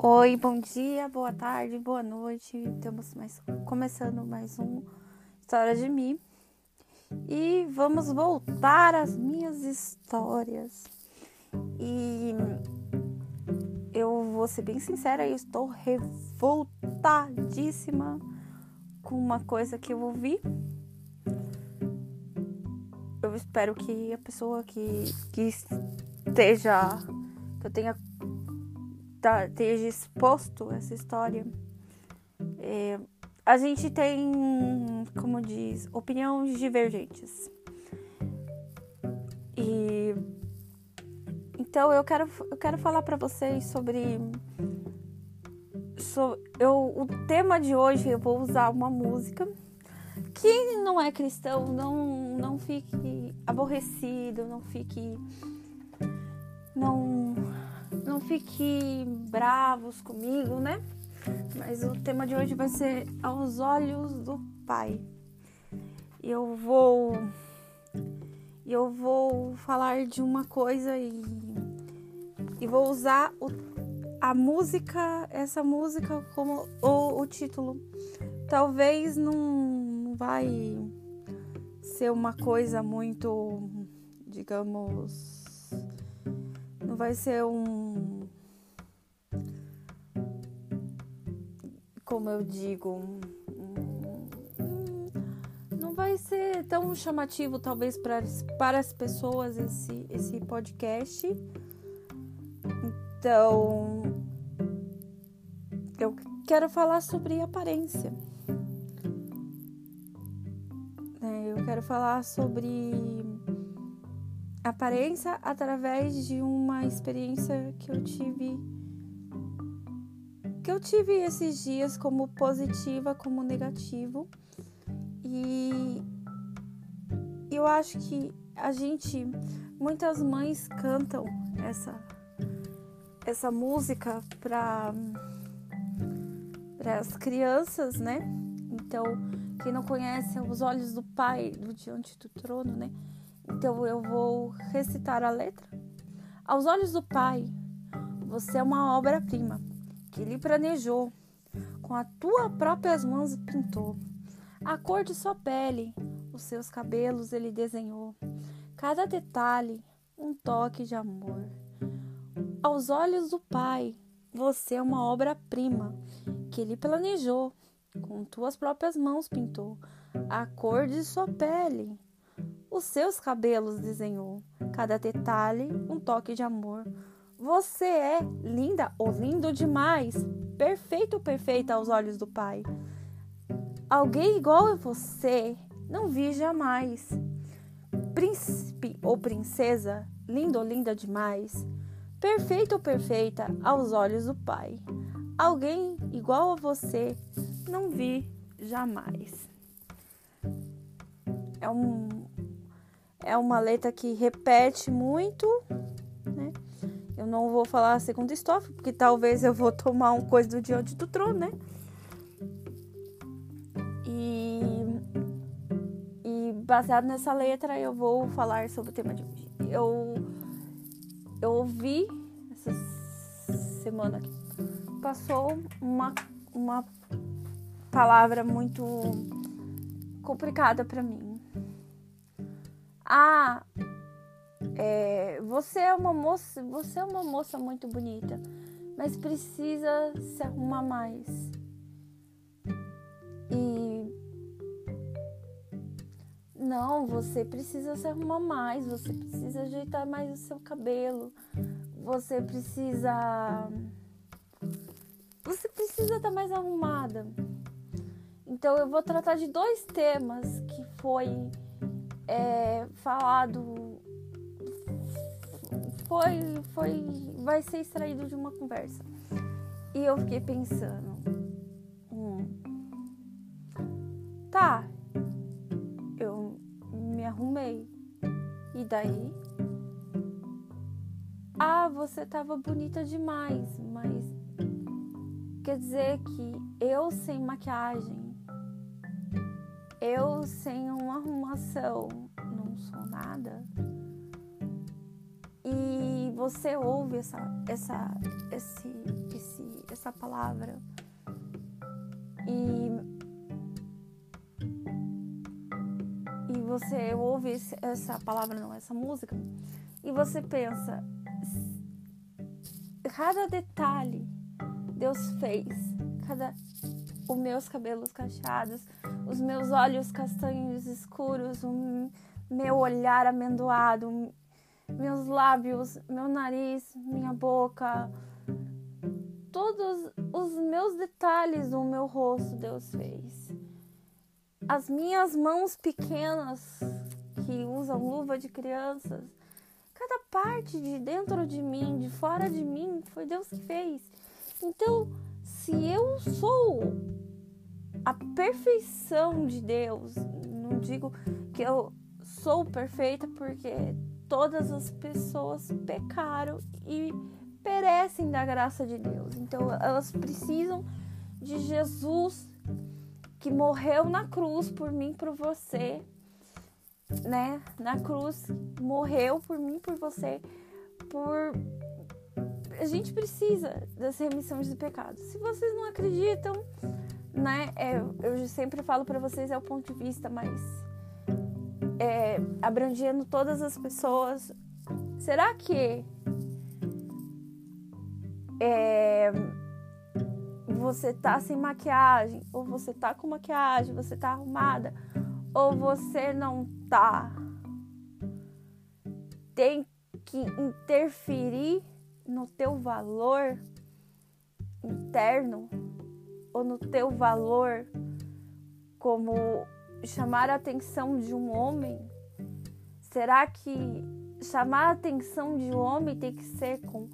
Oi, bom dia, boa tarde, boa noite. Estamos mais, começando mais um História de mim. E vamos voltar às minhas histórias. E eu vou ser bem sincera, eu estou revoltadíssima com uma coisa que eu ouvi. Eu espero que a pessoa que, que esteja, que eu tenha esteja exposto essa história. É, a gente tem, como diz, opiniões divergentes. E então eu quero, eu quero falar para vocês sobre, sobre eu, o tema de hoje. Eu vou usar uma música. Quem não é cristão, não, não fique aborrecido, não fique. Não não fique bravos comigo, né? Mas o tema de hoje vai ser aos olhos do Pai. Eu vou eu vou falar de uma coisa e, e vou usar o, a música, essa música como o, o título. Talvez não vai ser uma coisa muito, digamos, vai ser um. Como eu digo. não vai ser tão chamativo, talvez, para, para as pessoas esse, esse podcast. Então. Eu quero falar sobre aparência. É, eu quero falar sobre aparência através de uma experiência que eu tive que eu tive esses dias como positiva, como negativo. E eu acho que a gente muitas mães cantam essa essa música para para as crianças, né? Então, quem não conhece Os Olhos do Pai do Diante do Trono, né? Então eu vou recitar a letra. Aos olhos do Pai, você é uma obra-prima que ele planejou, com as tuas próprias mãos pintou. A cor de sua pele, os seus cabelos ele desenhou. Cada detalhe, um toque de amor. Aos olhos do Pai, você é uma obra-prima que ele planejou, com tuas próprias mãos pintou. A cor de sua pele, os seus cabelos desenhou, cada detalhe um toque de amor. Você é linda ou lindo demais, perfeito perfeita aos olhos do Pai. Alguém igual a você não vi jamais. Príncipe ou princesa, lindo ou linda demais, perfeito ou perfeita aos olhos do Pai. Alguém igual a você não vi jamais. É um é uma letra que repete muito, né? Eu não vou falar a segunda estrofe, porque talvez eu vou tomar um coisa do diante do trono, né? E, e baseado nessa letra, eu vou falar sobre o tema de hoje. Eu, eu ouvi essa semana que passou uma, uma palavra muito complicada para mim ah, é, você é uma moça, você é uma moça muito bonita, mas precisa se arrumar mais. E não, você precisa se arrumar mais, você precisa ajeitar mais o seu cabelo, você precisa você precisa estar mais arrumada. Então eu vou tratar de dois temas que foi é, falado foi foi vai ser extraído de uma conversa. E eu fiquei pensando hum, tá eu me arrumei. E daí? Ah você tava bonita demais mas quer dizer que eu sem maquiagem eu sem uma arrumação não sou nada. E você ouve essa, essa, esse, esse, essa palavra e e você ouve essa palavra não essa música e você pensa cada detalhe Deus fez cada os meus cabelos cacheados os meus olhos castanhos escuros o meu olhar amendoado meus lábios meu nariz minha boca todos os meus detalhes do meu rosto Deus fez. As minhas mãos pequenas que usam luva de crianças, cada parte de dentro de mim, de fora de mim, foi Deus que fez. Então, se eu sou a perfeição de Deus, não digo que eu sou perfeita porque todas as pessoas pecaram e perecem da graça de Deus. Então elas precisam de Jesus que morreu na cruz por mim, por você, né? Na cruz morreu por mim, por você, por a gente precisa dessa remissão de pecados. Se vocês não acreditam, né? É, eu sempre falo para vocês é o ponto de vista mais é, abrangendo todas as pessoas. Será que é, você tá sem maquiagem, ou você tá com maquiagem, você tá arrumada, ou você não tá. Tem que interferir no teu valor interno ou no teu valor como chamar a atenção de um homem? Será que chamar a atenção de um homem tem que ser com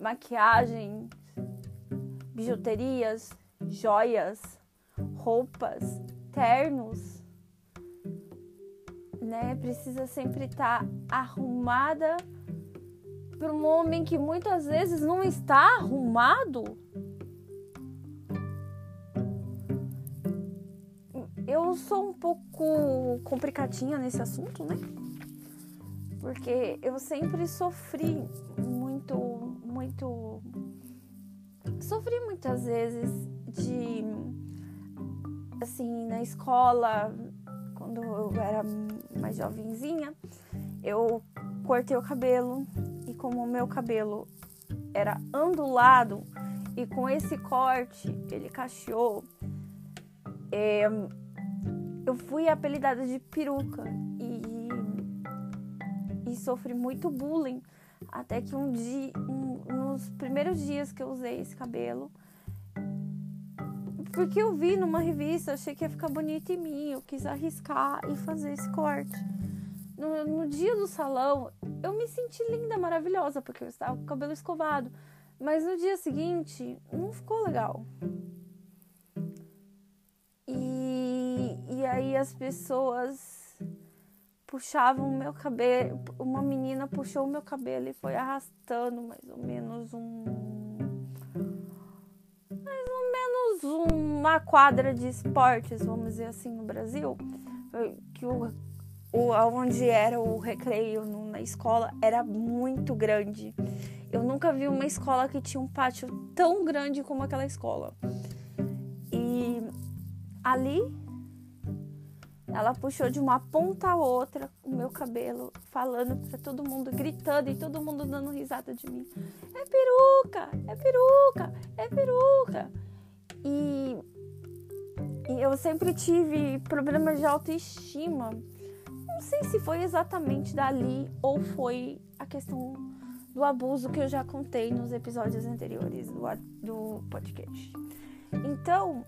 maquiagem, bijuterias, joias, roupas, ternos, né? Precisa sempre estar tá arrumada para um homem que muitas vezes não está arrumado. Eu sou um pouco complicadinha nesse assunto, né? Porque eu sempre sofri muito muito. Sofri muitas vezes de. Assim, na escola, quando eu era mais jovenzinha, eu cortei o cabelo e, como o meu cabelo era ondulado e com esse corte ele cacheou, é, eu fui apelidada de peruca e, e sofri muito bullying até que um dia, um, nos primeiros dias que eu usei esse cabelo, porque eu vi numa revista, achei que ia ficar bonito em mim, eu quis arriscar e fazer esse corte. No, no dia do salão, eu me senti linda, maravilhosa, porque eu estava com o cabelo escovado. Mas no dia seguinte, não ficou legal. E, e aí as pessoas puxavam o meu cabelo, uma menina puxou o meu cabelo e foi arrastando mais ou menos um mais ou menos uma quadra de esportes, vamos dizer assim, no Brasil, que o, o onde era o recreio na escola era muito grande. Eu nunca vi uma escola que tinha um pátio tão grande como aquela escola. E ali ela puxou de uma ponta a outra o meu cabelo, falando para todo mundo, gritando e todo mundo dando risada de mim. É peruca, é peruca, é peruca. E, e eu sempre tive problemas de autoestima. Não sei se foi exatamente dali ou foi a questão do abuso que eu já contei nos episódios anteriores do, do podcast. Então,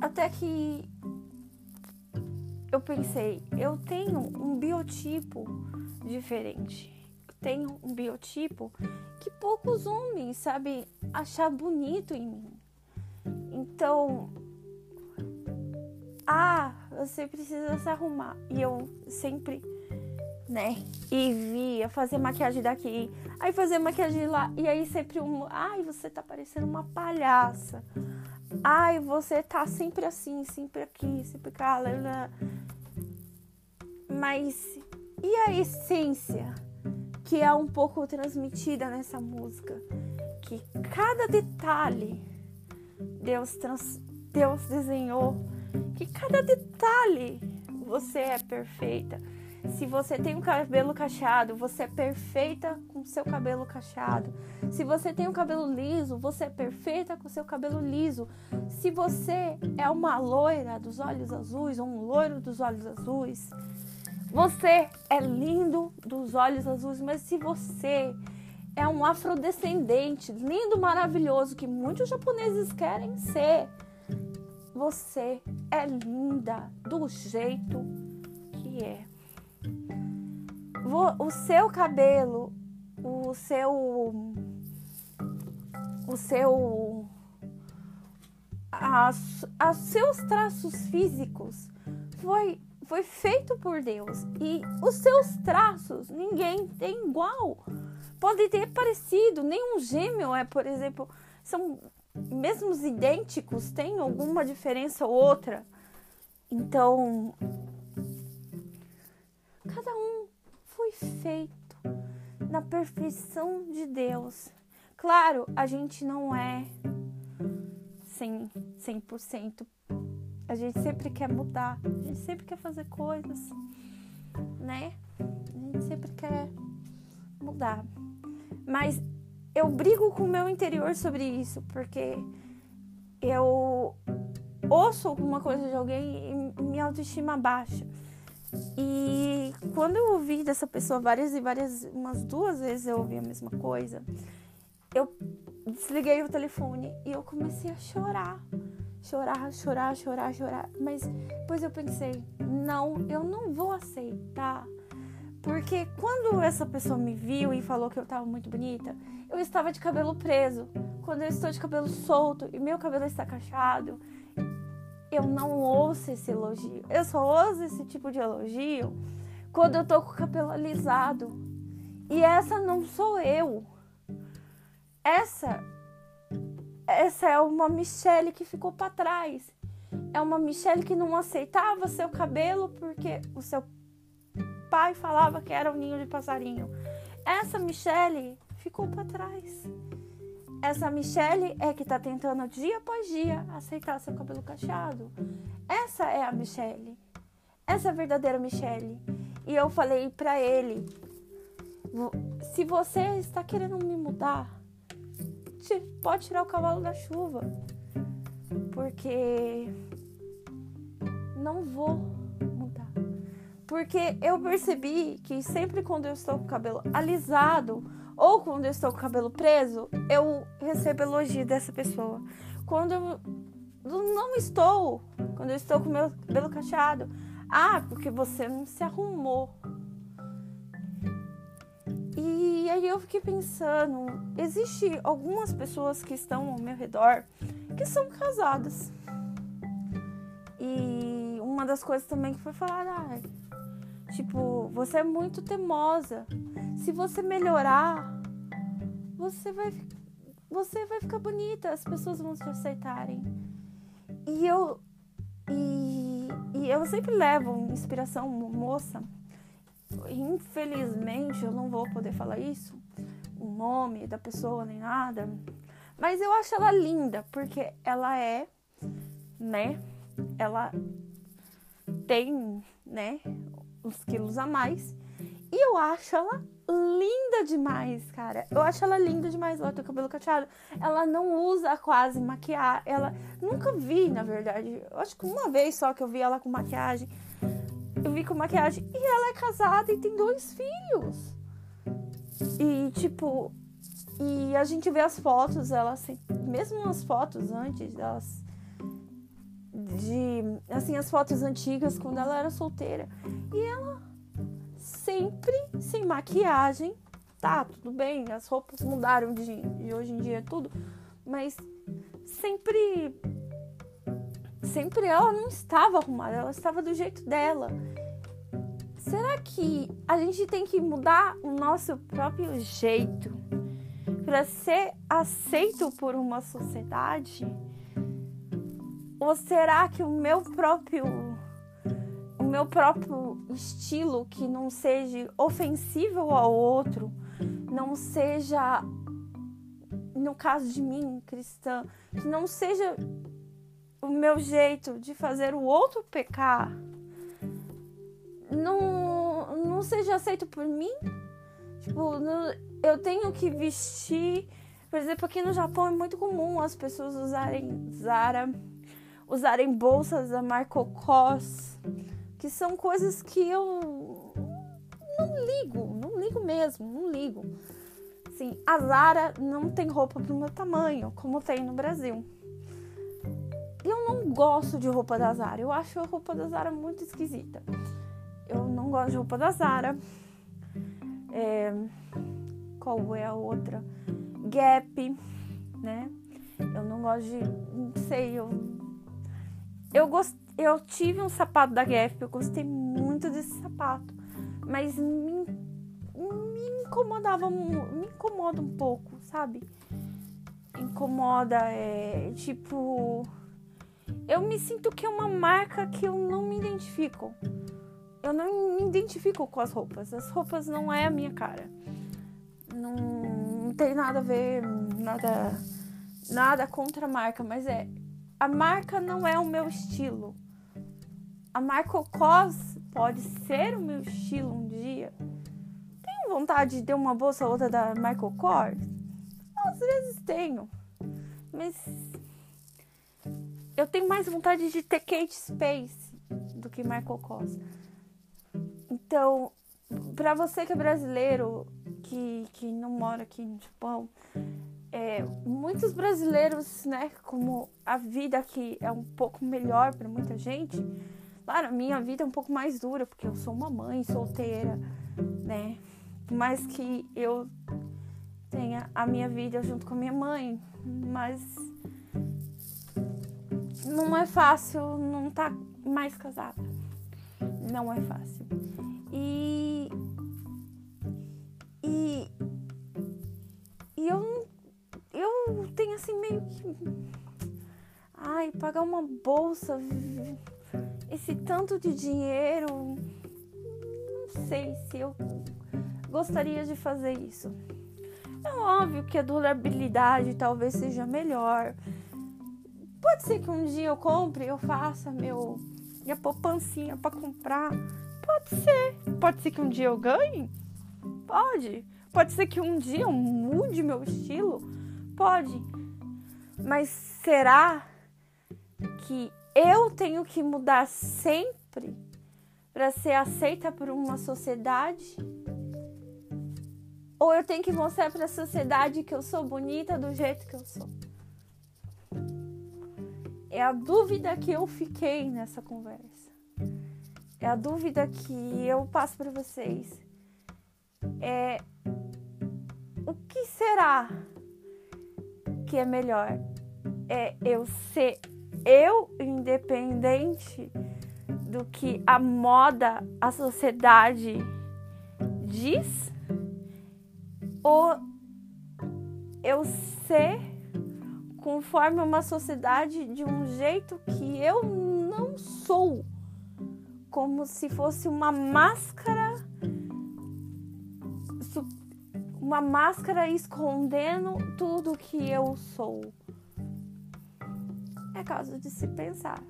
até que eu pensei, eu tenho um biotipo diferente. Tenho um biotipo que poucos homens sabem achar bonito em mim. Então, ah, você precisa se arrumar. E eu sempre, né, e via fazer maquiagem daqui, aí fazer maquiagem lá, e aí sempre um, ai, você tá parecendo uma palhaça. Ai, você tá sempre assim, sempre aqui, sempre cá. Mas e a essência que é um pouco transmitida nessa música? que cada detalhe Deus, trans, Deus desenhou, que cada detalhe você é perfeita. Se você tem um cabelo cacheado, você é perfeita com seu cabelo cacheado. Se você tem um cabelo liso, você é perfeita com seu cabelo liso. Se você é uma loira dos olhos azuis ou um loiro dos olhos azuis, você é lindo dos olhos azuis. Mas se você é um afrodescendente, lindo, maravilhoso, que muitos japoneses querem ser, você é linda do jeito que é o seu cabelo, o seu o seu as, as seus traços físicos foi foi feito por Deus e os seus traços ninguém tem igual. Pode ter parecido, nenhum gêmeo é, por exemplo, são mesmos idênticos, tem alguma diferença ou outra. Então, cada um foi feito na perfeição de Deus. Claro, a gente não é 100%, 100%. A gente sempre quer mudar, a gente sempre quer fazer coisas, né? A gente sempre quer mudar. Mas eu brigo com o meu interior sobre isso, porque eu ouço alguma coisa de alguém e minha autoestima baixa. E quando eu ouvi dessa pessoa várias e várias, umas duas vezes eu ouvi a mesma coisa, eu desliguei o telefone e eu comecei a chorar. Chorar, chorar, chorar, chorar. Mas depois eu pensei, não, eu não vou aceitar. Porque quando essa pessoa me viu e falou que eu estava muito bonita, eu estava de cabelo preso. Quando eu estou de cabelo solto e meu cabelo está cachado, eu não ouço esse elogio. Eu só ouço esse tipo de elogio quando eu tô com o cabelo alisado. E essa não sou eu. Essa essa é uma Michelle que ficou para trás. É uma Michelle que não aceitava seu cabelo porque o seu pai falava que era um ninho de passarinho. Essa Michelle ficou para trás. Essa Michelle é que tá tentando dia após dia aceitar seu cabelo cacheado. Essa é a Michelle. Essa é a verdadeira Michelle. E eu falei para ele: se você está querendo me mudar, pode tirar o cavalo da chuva. Porque não vou mudar. Porque eu percebi que sempre quando eu estou com o cabelo alisado, ou quando eu estou com o cabelo preso, eu recebo elogio dessa pessoa. Quando eu não estou, quando eu estou com o meu cabelo cacheado, ah, porque você não se arrumou. E aí eu fiquei pensando, existe algumas pessoas que estão ao meu redor que são casadas. E uma das coisas também que foi falar, ah, tipo, você é muito teimosa se você melhorar, você vai, você vai ficar bonita, as pessoas vão te aceitarem. E eu e, e eu sempre levo inspiração moça. Infelizmente eu não vou poder falar isso, o nome da pessoa nem nada, mas eu acho ela linda porque ela é, né? Ela tem, né, uns quilos a mais e eu acho ela linda demais, cara. Eu acho ela linda demais. Ela tem o cabelo cacheado. Ela não usa quase maquiagem. Ela nunca vi, na verdade. Eu acho que uma vez só que eu vi ela com maquiagem. Eu vi com maquiagem. E ela é casada e tem dois filhos. E tipo, e a gente vê as fotos, ela assim, mesmo as fotos antes, elas de assim as fotos antigas quando ela era solteira. E ela sempre sem maquiagem. Tá, tudo bem, as roupas mudaram de, de hoje em dia tudo, mas sempre sempre ela não estava arrumada, ela estava do jeito dela. Será que a gente tem que mudar o nosso próprio jeito para ser aceito por uma sociedade? Ou será que o meu próprio meu próprio estilo que não seja ofensivo ao outro, não seja no caso de mim, cristã, que não seja o meu jeito de fazer o outro pecar, não, não seja aceito por mim. Tipo, não, eu tenho que vestir. Por exemplo, aqui no Japão é muito comum as pessoas usarem Zara, usarem bolsas da marca Cos, que são coisas que eu não ligo, não ligo mesmo, não ligo. Assim, a Zara não tem roupa pro meu tamanho, como tem no Brasil. Eu não gosto de roupa da Zara. Eu acho a roupa da Zara muito esquisita. Eu não gosto de roupa da Zara. É... Qual é a outra? Gap, né? Eu não gosto de. Não sei, eu. Eu, gost... eu tive um sapato da Gap, eu gostei muito desse sapato. Mas me, me incomodava, me incomoda um pouco, sabe? Incomoda, é tipo. Eu me sinto que é uma marca que eu não me identifico eu não me identifico com as roupas. As roupas não é a minha cara. Não, não tem nada a ver, nada, nada contra a marca, mas é a marca não é o meu estilo. A marca Cos pode ser o meu estilo um dia. Tenho vontade de ter uma bolsa ou outra da Michael Kors? Às vezes tenho. Mas eu tenho mais vontade de ter Kate Space do que Michael Kors. Então, para você que é brasileiro, que, que não mora aqui no Japão, é, muitos brasileiros, né, como a vida aqui é um pouco melhor para muita gente, claro, a minha vida é um pouco mais dura, porque eu sou uma mãe solteira, né, mais que eu tenha a minha vida junto com a minha mãe, mas não é fácil não tá mais casada. Não é fácil. E. E. E eu. Eu tenho assim meio que. Ai, pagar uma bolsa. Esse tanto de dinheiro. Não sei se eu gostaria de fazer isso. É óbvio que a durabilidade talvez seja melhor. Pode ser que um dia eu compre, eu faça meu minha poupancinha para comprar Pode ser. Pode ser que um dia eu ganhe? Pode. Pode ser que um dia eu mude meu estilo? Pode. Mas será que eu tenho que mudar sempre para ser aceita por uma sociedade? Ou eu tenho que mostrar para a sociedade que eu sou bonita do jeito que eu sou? É a dúvida que eu fiquei nessa conversa é a dúvida que eu passo para vocês é o que será que é melhor? É eu ser eu independente do que a moda, a sociedade diz? Ou eu ser conforme uma sociedade de um jeito que eu não sou? como se fosse uma máscara uma máscara escondendo tudo que eu sou. É caso de se pensar.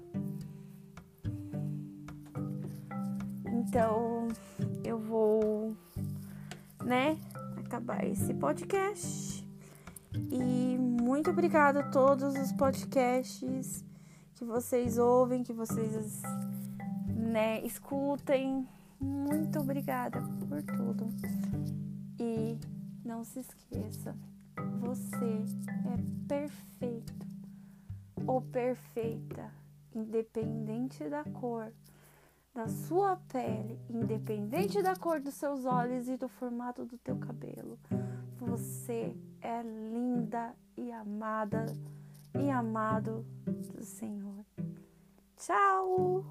Então, eu vou, né, acabar esse podcast. E muito obrigada a todos os podcasts que vocês ouvem, que vocês né? Escutem. Muito obrigada por tudo. E não se esqueça, você é perfeito ou perfeita, independente da cor da sua pele, independente da cor dos seus olhos e do formato do teu cabelo. Você é linda e amada e amado do Senhor. Tchau!